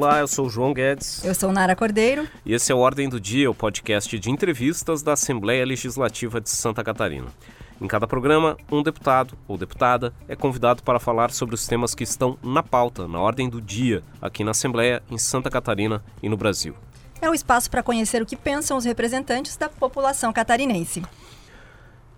Olá, eu sou o João Guedes. Eu sou Nara Cordeiro. E esse é o Ordem do Dia, o podcast de entrevistas da Assembleia Legislativa de Santa Catarina. Em cada programa, um deputado ou deputada é convidado para falar sobre os temas que estão na pauta, na ordem do dia, aqui na Assembleia, em Santa Catarina e no Brasil. É um espaço para conhecer o que pensam os representantes da população catarinense.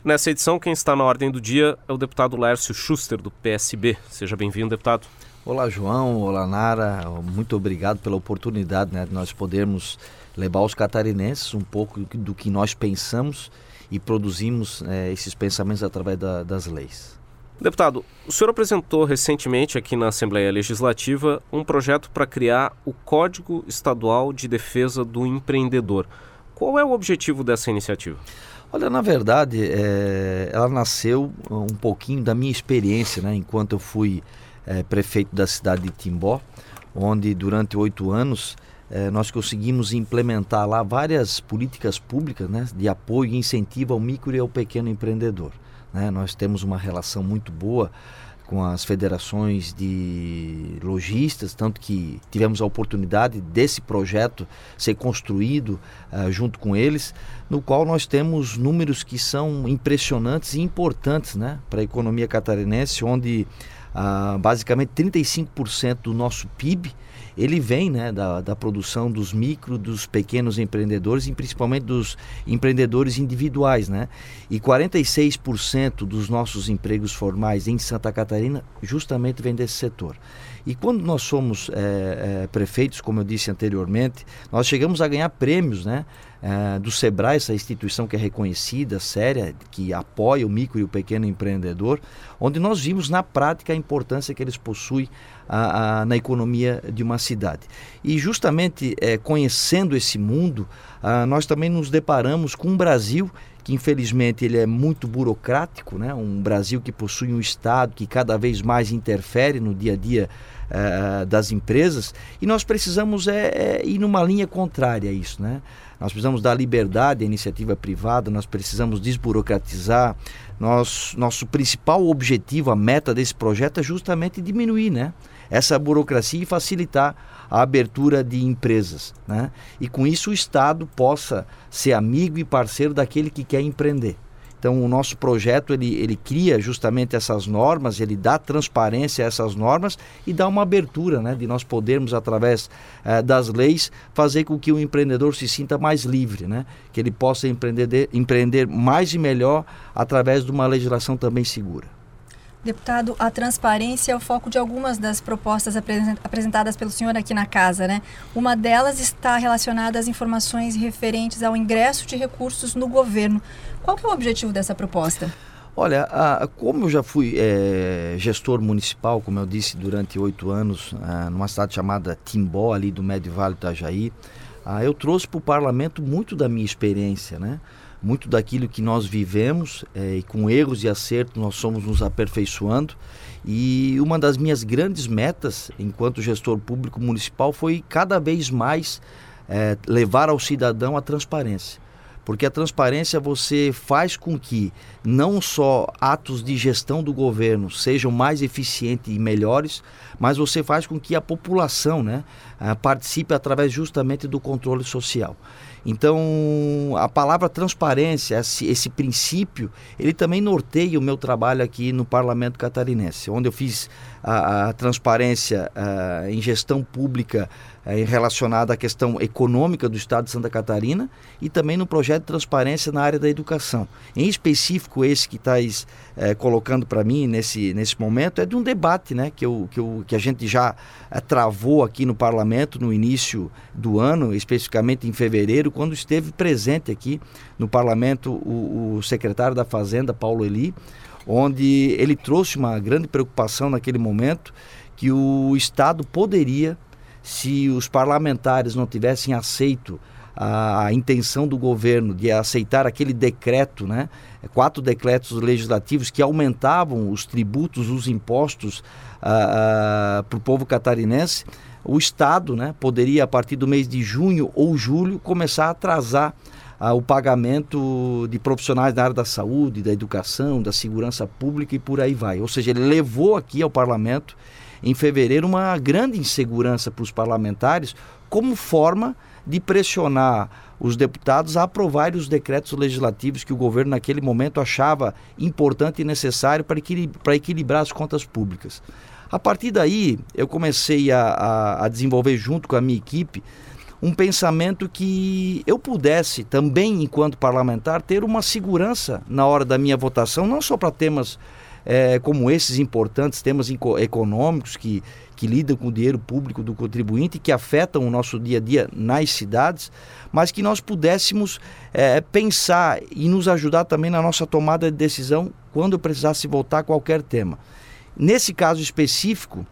Nessa edição, quem está na ordem do dia é o deputado Lércio Schuster, do PSB. Seja bem-vindo, deputado. Olá, João. Olá, Nara. Muito obrigado pela oportunidade né, de nós podermos levar aos catarinenses um pouco do que nós pensamos e produzimos é, esses pensamentos através da, das leis. Deputado, o senhor apresentou recentemente aqui na Assembleia Legislativa um projeto para criar o Código Estadual de Defesa do Empreendedor. Qual é o objetivo dessa iniciativa? Olha, na verdade, é, ela nasceu um pouquinho da minha experiência, né, enquanto eu fui é, prefeito da cidade de Timbó, onde durante oito anos é, nós conseguimos implementar lá várias políticas públicas né, de apoio e incentivo ao micro e ao pequeno empreendedor. Né? Nós temos uma relação muito boa com as federações de lojistas, tanto que tivemos a oportunidade desse projeto ser construído uh, junto com eles, no qual nós temos números que são impressionantes e importantes né, para a economia catarinense, onde uh, basicamente 35% do nosso PIB ele vem né, da, da produção dos micro, dos pequenos empreendedores e principalmente dos empreendedores individuais. Né? E 46% dos nossos empregos formais em Santa Catarina justamente vem desse setor. E quando nós somos é, é, prefeitos, como eu disse anteriormente, nós chegamos a ganhar prêmios né, é, do SEBRAE, essa instituição que é reconhecida, séria, que apoia o micro e o pequeno empreendedor, onde nós vimos na prática a importância que eles possuem a, a, na economia de uma cidade. E justamente é, conhecendo esse mundo, nós também nos deparamos com um Brasil que infelizmente ele é muito burocrático, né? um Brasil que possui um Estado que cada vez mais interfere no dia a dia uh, das empresas e nós precisamos é, é, ir numa linha contrária a isso. Né? Nós precisamos dar liberdade à iniciativa privada, nós precisamos desburocratizar. Nós, nosso principal objetivo, a meta desse projeto é justamente diminuir né? Essa burocracia e facilitar a abertura de empresas. Né? E com isso o Estado possa ser amigo e parceiro daquele que quer empreender. Então o nosso projeto ele, ele cria justamente essas normas, ele dá transparência a essas normas e dá uma abertura né, de nós podermos, através eh, das leis, fazer com que o empreendedor se sinta mais livre, né? que ele possa empreender, empreender mais e melhor através de uma legislação também segura. Deputado, a transparência é o foco de algumas das propostas apresentadas pelo senhor aqui na casa, né? Uma delas está relacionada às informações referentes ao ingresso de recursos no governo. Qual é o objetivo dessa proposta? Olha, a, como eu já fui é, gestor municipal, como eu disse, durante oito anos, a, numa cidade chamada Timbó, ali do Médio Vale do Itajaí, a, eu trouxe para o parlamento muito da minha experiência, né? Muito daquilo que nós vivemos é, e com erros e acertos nós somos nos aperfeiçoando. E uma das minhas grandes metas enquanto gestor público municipal foi cada vez mais é, levar ao cidadão a transparência. Porque a transparência você faz com que não só atos de gestão do governo sejam mais eficientes e melhores, mas você faz com que a população né, participe através justamente do controle social. Então, a palavra transparência, esse, esse, princípio, ele também norteia o meu trabalho aqui no Parlamento Catarinense, onde eu fiz a, a transparência a, em gestão pública a, relacionada à questão econômica do Estado de Santa Catarina e também no projeto de transparência na área da educação. Em específico, esse que estás é, colocando para mim nesse, nesse momento é de um debate né, que, eu, que, eu, que a gente já é, travou aqui no Parlamento no início do ano, especificamente em fevereiro quando esteve presente aqui no parlamento o, o secretário da Fazenda, Paulo Eli, onde ele trouxe uma grande preocupação naquele momento que o Estado poderia, se os parlamentares não tivessem aceito a, a, intenção do governo de aceitar aquele decreto, né, quatro decretos legislativos que aumentavam os tributos, os impostos para o povo catarinense, o Estado né, poderia, a partir do mês de junho ou julho, começar a atrasar ah, o pagamento de profissionais da área da saúde, da educação, da segurança pública e por aí vai. Ou seja, ele levou aqui ao parlamento em fevereiro uma grande insegurança para os parlamentares, como forma de pressionar os deputados a aprovarem os decretos legislativos que o governo naquele momento achava importante e necessário para, para equilibrar as contas públicas. A partir daí, eu comecei a, a, a desenvolver junto com a minha equipe um pensamento que eu pudesse também, enquanto parlamentar, ter uma segurança na hora da minha votação, não só para temas é, como esses importantes, temas econômicos que, que lidam com o dinheiro público do contribuinte que afetam o nosso dia a dia nas cidades, mas que nós pudéssemos é, pensar e nos ajudar também na nossa tomada de decisão quando precisasse votar qualquer tema. Nesse caso específico,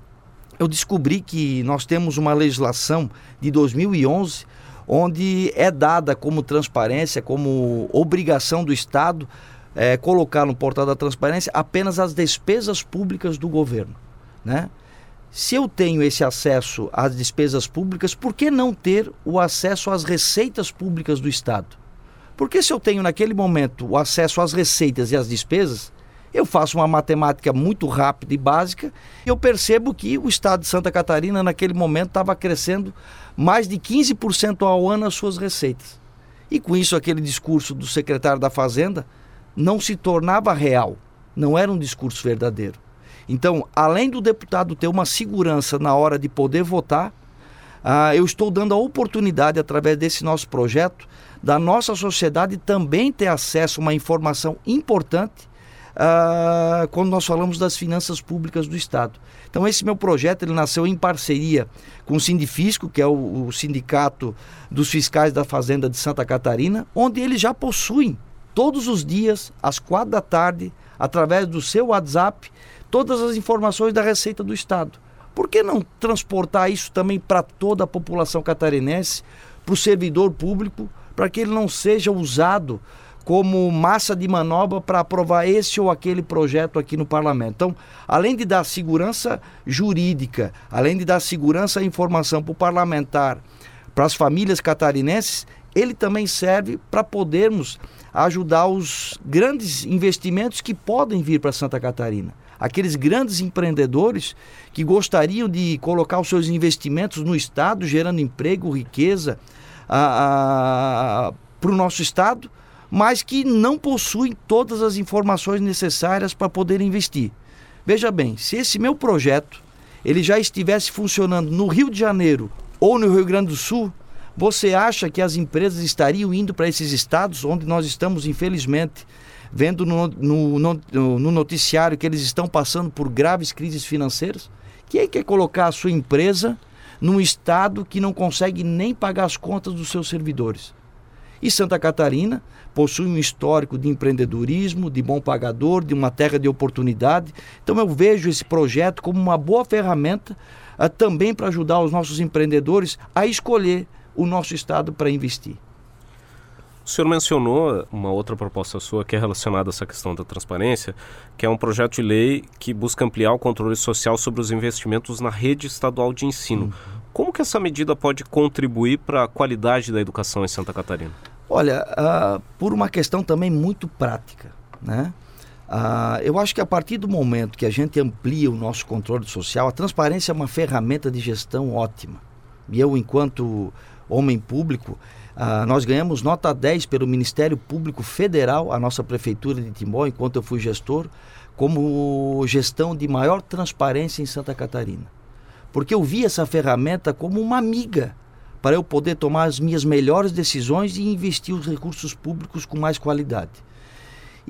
eu descobri que nós temos uma legislação de 2011 onde é dada como transparência, como obrigação do Estado é, colocar no portal da transparência apenas as despesas públicas do governo, né? Se eu tenho esse acesso às despesas públicas, por que não ter o acesso às receitas públicas do Estado? Porque se eu tenho naquele momento o acesso às receitas e às despesas, eu faço uma matemática muito rápida e básica e eu percebo que o estado de Santa Catarina, naquele momento, estava crescendo mais de 15% ao ano as suas receitas. E com isso, aquele discurso do secretário da Fazenda não se tornava real, não era um discurso verdadeiro. Então, além do deputado ter uma segurança na hora de poder votar, ah, eu estou dando a oportunidade, através desse nosso projeto, da nossa sociedade também ter acesso a uma informação importante uh, quando nós falamos das finanças públicas do Estado. Então esse meu projeto ele nasceu em parceria com o Sindifisco, que é o, o sindicato dos fiscais da Fazenda de Santa Catarina, onde eles já possuem todos os dias, às quatro da tarde, através do seu WhatsApp, todas as informações da Receita do Estado. Por que não transportar isso também para toda a população catarinense, para o servidor público, para que ele não seja usado como massa de manobra para aprovar esse ou aquele projeto aqui no parlamento. Então, além de dar segurança jurídica, além de dar segurança e informação para o parlamentar, para as famílias catarinenses, ele também serve para podermos ajudar os grandes investimentos que podem vir para Santa Catarina. Aqueles grandes empreendedores que gostariam de colocar os seus investimentos no Estado, gerando emprego, riqueza para o nosso Estado, mas que não possuem todas as informações necessárias para poder investir. Veja bem, se esse meu projeto ele já estivesse funcionando no Rio de Janeiro ou no Rio Grande do Sul, você acha que as empresas estariam indo para esses estados onde nós estamos, infelizmente, vendo no, no, no, no noticiário que eles estão passando por graves crises financeiras? Quem quer colocar a sua empresa num estado que não consegue nem pagar as contas dos seus servidores? E Santa Catarina possui um histórico de empreendedorismo, de bom pagador, de uma terra de oportunidade. Então eu vejo esse projeto como uma boa ferramenta uh, também para ajudar os nossos empreendedores a escolher o nosso estado para investir. O senhor mencionou uma outra proposta sua que é relacionada a essa questão da transparência, que é um projeto de lei que busca ampliar o controle social sobre os investimentos na rede estadual de ensino. Uhum. Como que essa medida pode contribuir para a qualidade da educação em Santa Catarina? Olha, uh, por uma questão também muito prática, né? Uh, eu acho que a partir do momento que a gente amplia o nosso controle social, a transparência é uma ferramenta de gestão ótima. E eu, enquanto homem público, uh, nós ganhamos nota 10 pelo Ministério Público Federal, a nossa prefeitura de Timbó, enquanto eu fui gestor, como gestão de maior transparência em Santa Catarina porque eu vi essa ferramenta como uma amiga para eu poder tomar as minhas melhores decisões e investir os recursos públicos com mais qualidade.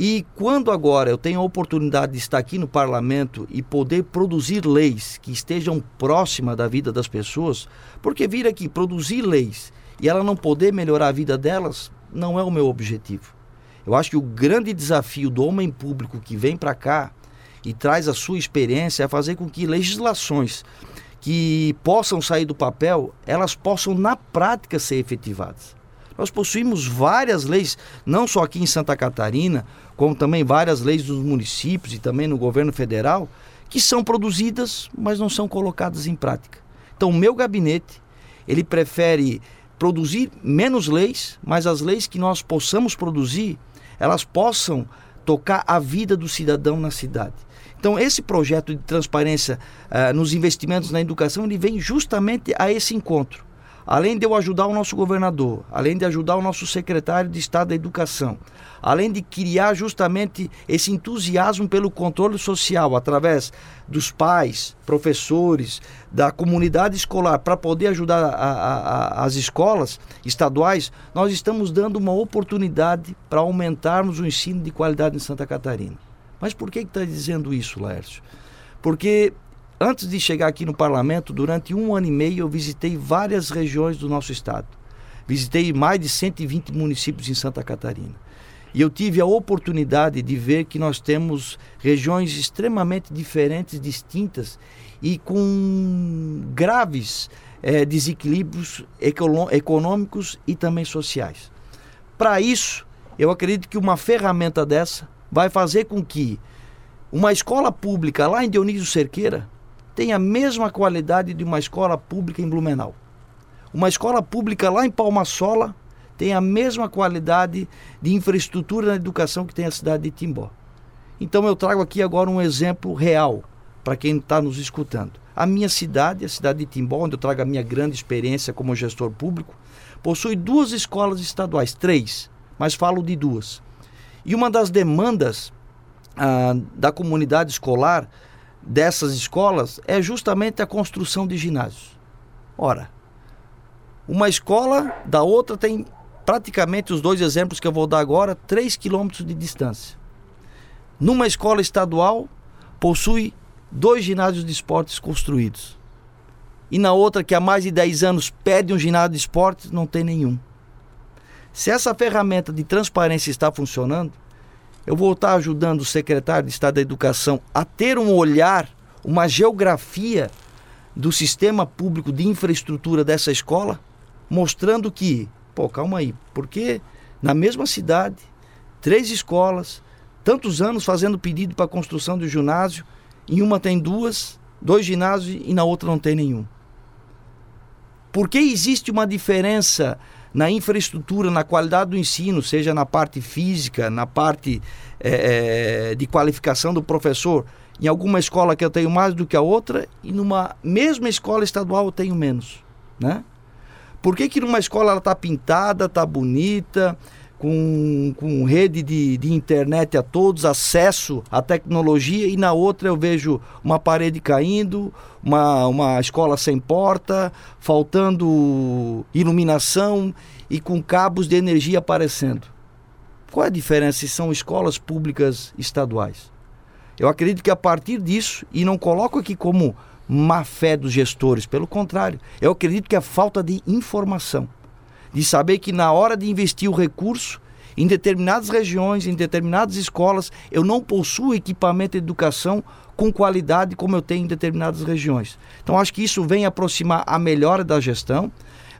E quando agora eu tenho a oportunidade de estar aqui no parlamento e poder produzir leis que estejam próximas da vida das pessoas, porque vir aqui produzir leis e ela não poder melhorar a vida delas não é o meu objetivo. Eu acho que o grande desafio do homem público que vem para cá e traz a sua experiência é fazer com que legislações que possam sair do papel, elas possam na prática ser efetivadas. Nós possuímos várias leis, não só aqui em Santa Catarina, como também várias leis dos municípios e também no governo federal, que são produzidas, mas não são colocadas em prática. Então, o meu gabinete, ele prefere produzir menos leis, mas as leis que nós possamos produzir, elas possam tocar a vida do cidadão na cidade. Então, esse projeto de transparência uh, nos investimentos na educação, ele vem justamente a esse encontro. Além de eu ajudar o nosso governador, além de ajudar o nosso secretário de Estado da Educação, além de criar justamente esse entusiasmo pelo controle social através dos pais, professores, da comunidade escolar, para poder ajudar a, a, a, as escolas estaduais, nós estamos dando uma oportunidade para aumentarmos o ensino de qualidade em Santa Catarina. Mas por que está dizendo isso, Laércio? Porque antes de chegar aqui no parlamento, durante um ano e meio, eu visitei várias regiões do nosso estado. Visitei mais de 120 municípios em Santa Catarina. E eu tive a oportunidade de ver que nós temos regiões extremamente diferentes, distintas e com graves é, desequilíbrios econômicos e também sociais. Para isso, eu acredito que uma ferramenta dessa vai fazer com que uma escola pública lá em Dionísio Cerqueira tenha a mesma qualidade de uma escola pública em Blumenau. Uma escola pública lá em Palmasola tem a mesma qualidade de infraestrutura na educação que tem a cidade de Timbó. Então eu trago aqui agora um exemplo real para quem está nos escutando. A minha cidade, a cidade de Timbó, onde eu trago a minha grande experiência como gestor público, possui duas escolas estaduais, três, mas falo de duas. E uma das demandas ah, da comunidade escolar dessas escolas é justamente a construção de ginásios. Ora, uma escola da outra tem praticamente os dois exemplos que eu vou dar agora, 3 quilômetros de distância. Numa escola estadual, possui dois ginásios de esportes construídos. E na outra, que há mais de 10 anos pede um ginásio de esportes, não tem nenhum. Se essa ferramenta de transparência está funcionando, eu vou estar ajudando o secretário de Estado da Educação a ter um olhar, uma geografia do sistema público de infraestrutura dessa escola, mostrando que Pô, calma aí, porque na mesma cidade, três escolas, tantos anos fazendo pedido para a construção do ginásio, em uma tem duas, dois ginásios e na outra não tem nenhum. Por que existe uma diferença na infraestrutura, na qualidade do ensino, seja na parte física, na parte é, de qualificação do professor? Em alguma escola que eu tenho mais do que a outra e numa mesma escola estadual eu tenho menos, né? Por que, que numa escola ela está pintada, está bonita, com, com rede de, de internet a todos, acesso à tecnologia, e na outra eu vejo uma parede caindo, uma, uma escola sem porta, faltando iluminação e com cabos de energia aparecendo? Qual é a diferença se são escolas públicas estaduais? Eu acredito que a partir disso, e não coloco aqui como má fé dos gestores. Pelo contrário, eu acredito que é falta de informação. De saber que na hora de investir o recurso, em determinadas regiões, em determinadas escolas, eu não possuo equipamento de educação com qualidade como eu tenho em determinadas regiões. Então, acho que isso vem aproximar a melhora da gestão.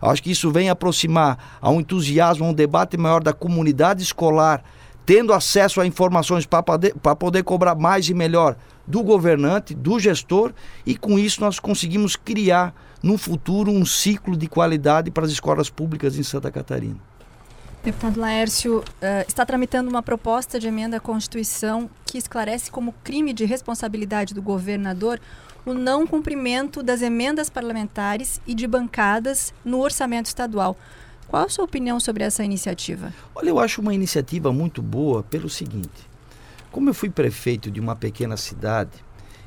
Acho que isso vem aproximar a um entusiasmo, a um debate maior da comunidade escolar, tendo acesso a informações para poder, cobrar mais e melhor do governante, do gestor, e com isso nós conseguimos criar no futuro um ciclo de qualidade para as escolas públicas em Santa Catarina. Deputado Laércio, uh, está tramitando uma proposta de emenda à Constituição que esclarece como crime de responsabilidade do governador o não cumprimento das emendas parlamentares e de bancadas no orçamento estadual. Qual a sua opinião sobre essa iniciativa? Olha, eu acho uma iniciativa muito boa pelo seguinte: como eu fui prefeito de uma pequena cidade,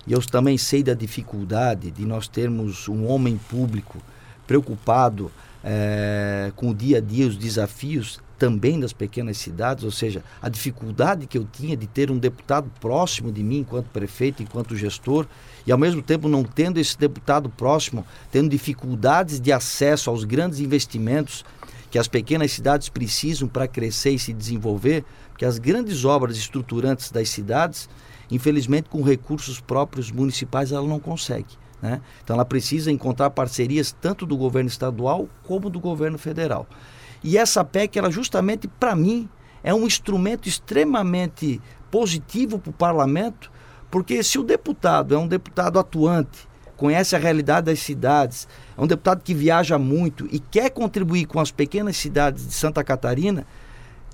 e eu também sei da dificuldade de nós termos um homem público preocupado é, com o dia a dia, os desafios também das pequenas cidades, ou seja, a dificuldade que eu tinha de ter um deputado próximo de mim enquanto prefeito, enquanto gestor, e ao mesmo tempo não tendo esse deputado próximo, tendo dificuldades de acesso aos grandes investimentos que as pequenas cidades precisam para crescer e se desenvolver, porque as grandes obras estruturantes das cidades, infelizmente, com recursos próprios municipais, ela não consegue. Né? Então, ela precisa encontrar parcerias tanto do governo estadual como do governo federal. E essa PEC, ela justamente, para mim, é um instrumento extremamente positivo para o parlamento, porque se o deputado é um deputado atuante, conhece a realidade das cidades, é um deputado que viaja muito e quer contribuir com as pequenas cidades de Santa Catarina,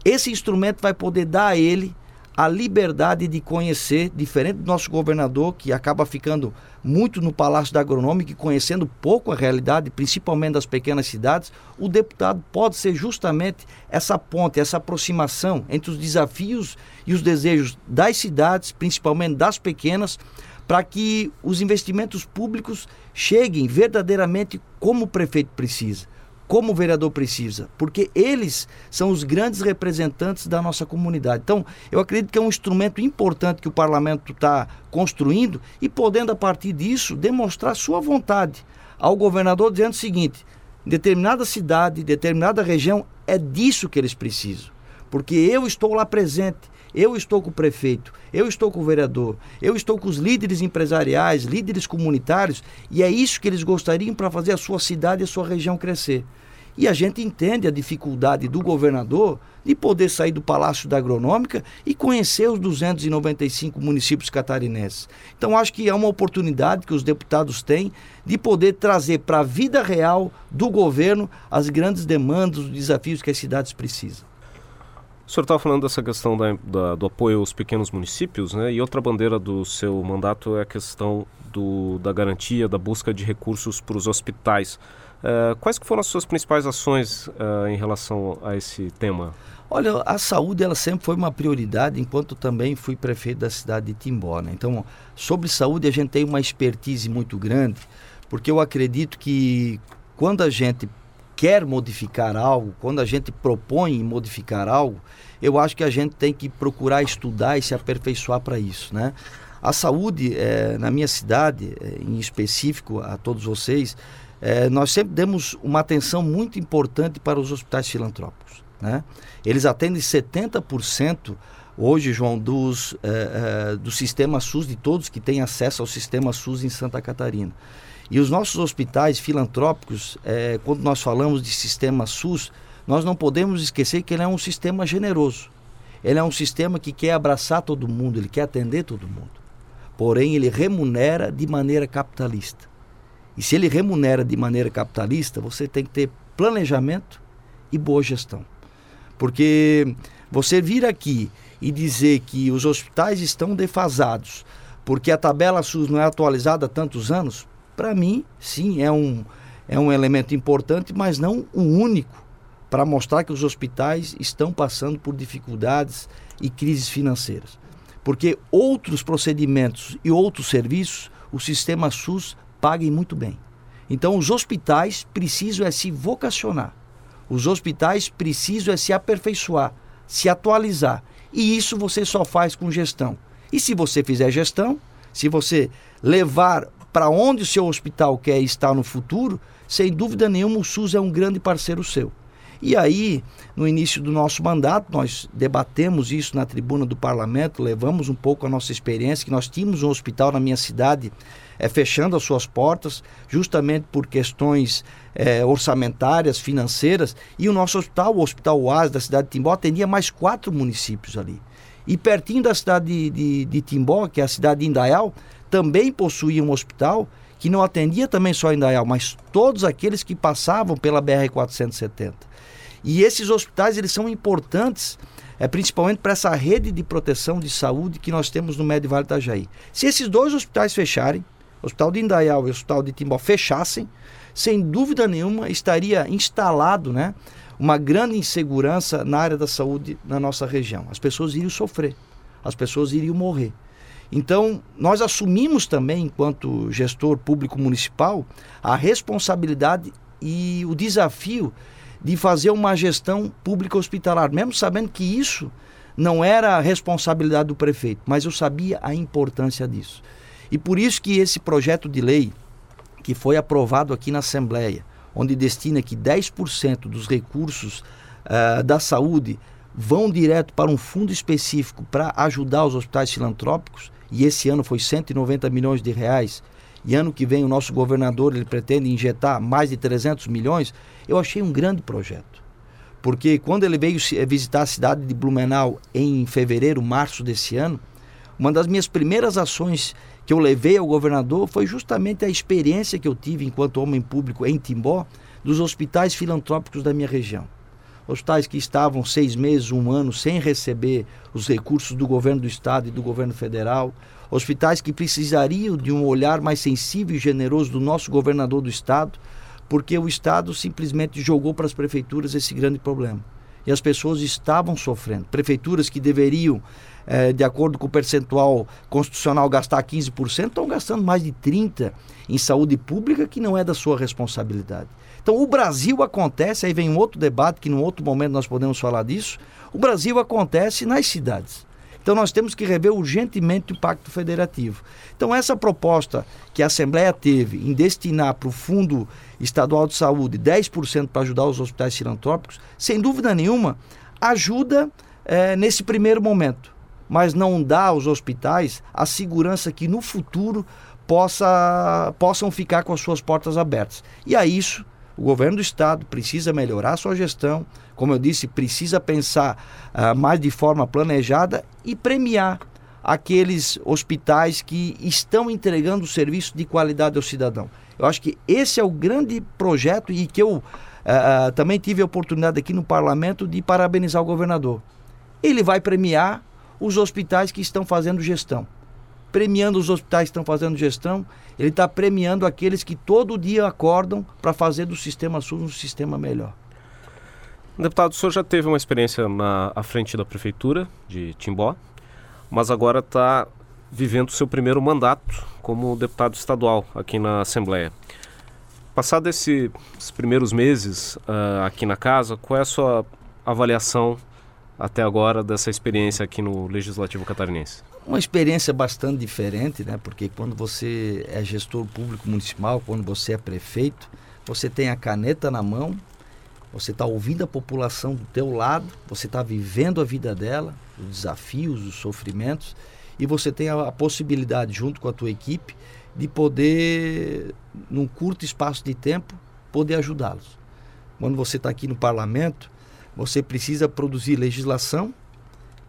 esse instrumento vai poder dar a ele a liberdade de conhecer, diferente do nosso governador, que acaba ficando muito no Palácio da Agronômica e conhecendo pouco a realidade, principalmente das pequenas cidades, o deputado pode ser justamente essa ponte, essa aproximação entre os desafios e os desejos das cidades, principalmente das pequenas, para que os investimentos públicos cheguem verdadeiramente como o prefeito precisa como o vereador precisa, porque eles são os grandes representantes da nossa comunidade. Então, eu acredito que é um instrumento importante que o parlamento está construindo e podendo, a partir disso, demonstrar sua vontade ao governador, dizendo o seguinte: determinada cidade, determinada região, é disso que eles precisam, porque eu estou lá presente. Eu estou com o prefeito, eu estou com o vereador, eu estou com os líderes empresariais, líderes comunitários, e é isso que eles gostariam para fazer a sua cidade e a sua região crescer. E a gente entende a dificuldade do governador de poder sair do Palácio da Agronômica e conhecer os 295 municípios catarinenses. Então, acho que é uma oportunidade que os deputados têm de poder trazer para a vida real do governo as grandes demandas, os desafios que as cidades precisam. O senhor estava falando dessa questão da, da, do apoio aos pequenos municípios, né? E outra bandeira do seu mandato é a questão do, da garantia, da busca de recursos para os hospitais. Uh, quais foram as suas principais ações uh, em relação a esse tema? Olha, a saúde ela sempre foi uma prioridade, enquanto também fui prefeito da cidade de Timbó. Né? Então, sobre saúde a gente tem uma expertise muito grande, porque eu acredito que quando a gente quer modificar algo, quando a gente propõe modificar algo, eu acho que a gente tem que procurar estudar e se aperfeiçoar para isso, né? A saúde, é, na minha cidade, é, em específico, a todos vocês, é, nós sempre demos uma atenção muito importante para os hospitais filantrópicos. Né? Eles atendem 70% hoje, João, dos, é, do sistema SUS, de todos que têm acesso ao sistema SUS em Santa Catarina. E os nossos hospitais filantrópicos, é, quando nós falamos de sistema SUS, nós não podemos esquecer que ele é um sistema generoso. Ele é um sistema que quer abraçar todo mundo, ele quer atender todo mundo. Porém, ele remunera de maneira capitalista. E se ele remunera de maneira capitalista, você tem que ter planejamento e boa gestão. Porque você vir aqui e dizer que os hospitais estão defasados porque a tabela SUS não é atualizada há tantos anos, para mim, sim, é um, é um elemento importante, mas não o único para mostrar que os hospitais estão passando por dificuldades e crises financeiras. Porque outros procedimentos e outros serviços, o sistema SUS paga muito bem. Então, os hospitais precisam é se vocacionar. Os hospitais precisam é se aperfeiçoar, se atualizar. E isso você só faz com gestão. E se você fizer gestão, se você levar para onde o seu hospital quer estar no futuro, sem dúvida nenhuma o SUS é um grande parceiro seu. E aí, no início do nosso mandato, nós debatemos isso na tribuna do parlamento, levamos um pouco a nossa experiência, que nós tínhamos um hospital na minha cidade é, fechando as suas portas, justamente por questões é, orçamentárias, financeiras, e o nosso hospital, o Hospital Oás da cidade de Timbó, atendia mais quatro municípios ali. E pertinho da cidade de, de, de Timbó, que é a cidade de Indaial, também possuía um hospital que não atendia também só Indaial, mas todos aqueles que passavam pela BR-470. E esses hospitais eles são importantes, é, principalmente para essa rede de proteção de saúde que nós temos no Médio Vale Itajaí. Se esses dois hospitais fecharem, o Hospital de Indaial e o Hospital de Timbó fechassem, sem dúvida nenhuma estaria instalado né, uma grande insegurança na área da saúde na nossa região. As pessoas iriam sofrer, as pessoas iriam morrer. Então, nós assumimos também, enquanto gestor público municipal, a responsabilidade e o desafio de fazer uma gestão pública hospitalar, mesmo sabendo que isso não era a responsabilidade do prefeito, mas eu sabia a importância disso. E por isso que esse projeto de lei, que foi aprovado aqui na Assembleia, onde destina que 10% dos recursos uh, da saúde vão direto para um fundo específico para ajudar os hospitais filantrópicos, e esse ano foi 190 milhões de reais, e ano que vem o nosso governador ele pretende injetar mais de 300 milhões, eu achei um grande projeto. Porque quando ele veio visitar a cidade de Blumenau em fevereiro, março desse ano, uma das minhas primeiras ações que eu levei ao governador foi justamente a experiência que eu tive enquanto homem público em Timbó dos hospitais filantrópicos da minha região. Hospitais que estavam seis meses, um ano sem receber os recursos do governo do estado e do governo federal, hospitais que precisariam de um olhar mais sensível e generoso do nosso governador do estado, porque o estado simplesmente jogou para as prefeituras esse grande problema. E as pessoas estavam sofrendo. Prefeituras que deveriam, eh, de acordo com o percentual constitucional, gastar 15%, estão gastando mais de 30% em saúde pública, que não é da sua responsabilidade. Então, o Brasil acontece, aí vem um outro debate, que num outro momento nós podemos falar disso. O Brasil acontece nas cidades. Então nós temos que rever urgentemente o Pacto Federativo. Então essa proposta que a Assembleia teve em destinar para o Fundo Estadual de Saúde 10% para ajudar os hospitais filantrópicos, sem dúvida nenhuma, ajuda é, nesse primeiro momento, mas não dá aos hospitais a segurança que no futuro possa, possam ficar com as suas portas abertas. E a isso o governo do estado precisa melhorar a sua gestão, como eu disse, precisa pensar uh, mais de forma planejada e premiar aqueles hospitais que estão entregando serviço de qualidade ao cidadão. Eu acho que esse é o grande projeto e que eu uh, também tive a oportunidade aqui no parlamento de parabenizar o governador. Ele vai premiar os hospitais que estão fazendo gestão premiando os hospitais que estão fazendo gestão, ele está premiando aqueles que todo dia acordam para fazer do sistema SUS um sistema melhor. Deputado, o senhor já teve uma experiência na à frente da prefeitura de Timbó, mas agora está vivendo o seu primeiro mandato como deputado estadual aqui na Assembleia. Passado esse, esses primeiros meses uh, aqui na casa, qual é a sua avaliação até agora dessa experiência aqui no Legislativo Catarinense? uma experiência bastante diferente, né? Porque quando você é gestor público municipal, quando você é prefeito, você tem a caneta na mão, você está ouvindo a população do teu lado, você está vivendo a vida dela, os desafios, os sofrimentos, e você tem a, a possibilidade, junto com a tua equipe, de poder, num curto espaço de tempo, poder ajudá-los. Quando você está aqui no parlamento, você precisa produzir legislação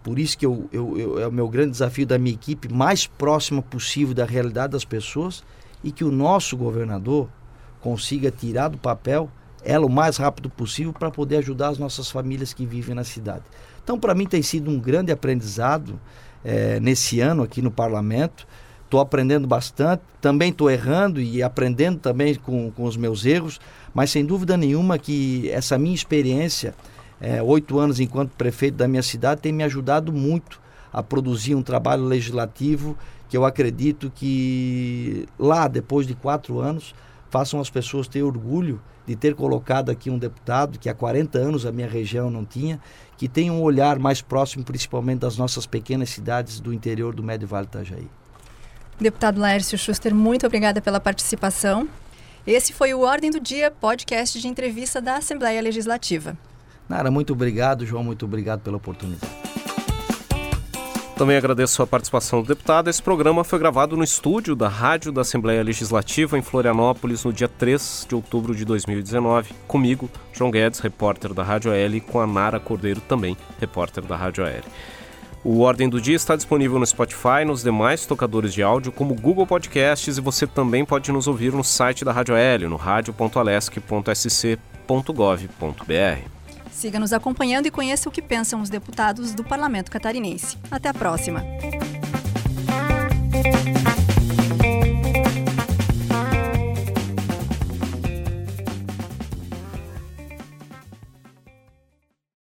por isso que eu, eu, eu, é o meu grande desafio da minha equipe, mais próxima possível da realidade das pessoas e que o nosso governador consiga tirar do papel ela o mais rápido possível para poder ajudar as nossas famílias que vivem na cidade. Então, para mim, tem sido um grande aprendizado é, nesse ano aqui no parlamento. Estou aprendendo bastante, também estou errando e aprendendo também com, com os meus erros, mas sem dúvida nenhuma que essa minha experiência é, oito anos enquanto prefeito da minha cidade tem me ajudado muito a produzir um trabalho legislativo que eu acredito que lá, depois de quatro anos, façam as pessoas ter orgulho de ter colocado aqui um deputado que há 40 anos a minha região não tinha, que tem um olhar mais próximo, principalmente das nossas pequenas cidades do interior do Médio Vale Itajaí. Deputado Laércio Schuster, muito obrigada pela participação. Esse foi o Ordem do Dia, podcast de entrevista da Assembleia Legislativa. Nara, muito obrigado, João, muito obrigado pela oportunidade. Também agradeço a participação do deputado. Esse programa foi gravado no estúdio da Rádio da Assembleia Legislativa em Florianópolis no dia 3 de outubro de 2019. Comigo, João Guedes, repórter da Rádio AL, e com a Nara Cordeiro, também repórter da Rádio AL. O Ordem do Dia está disponível no Spotify, nos demais tocadores de áudio, como Google Podcasts, e você também pode nos ouvir no site da Rádio AL, no radio.alesc.sc.gov.br. Siga nos acompanhando e conheça o que pensam os deputados do Parlamento Catarinense. Até a próxima!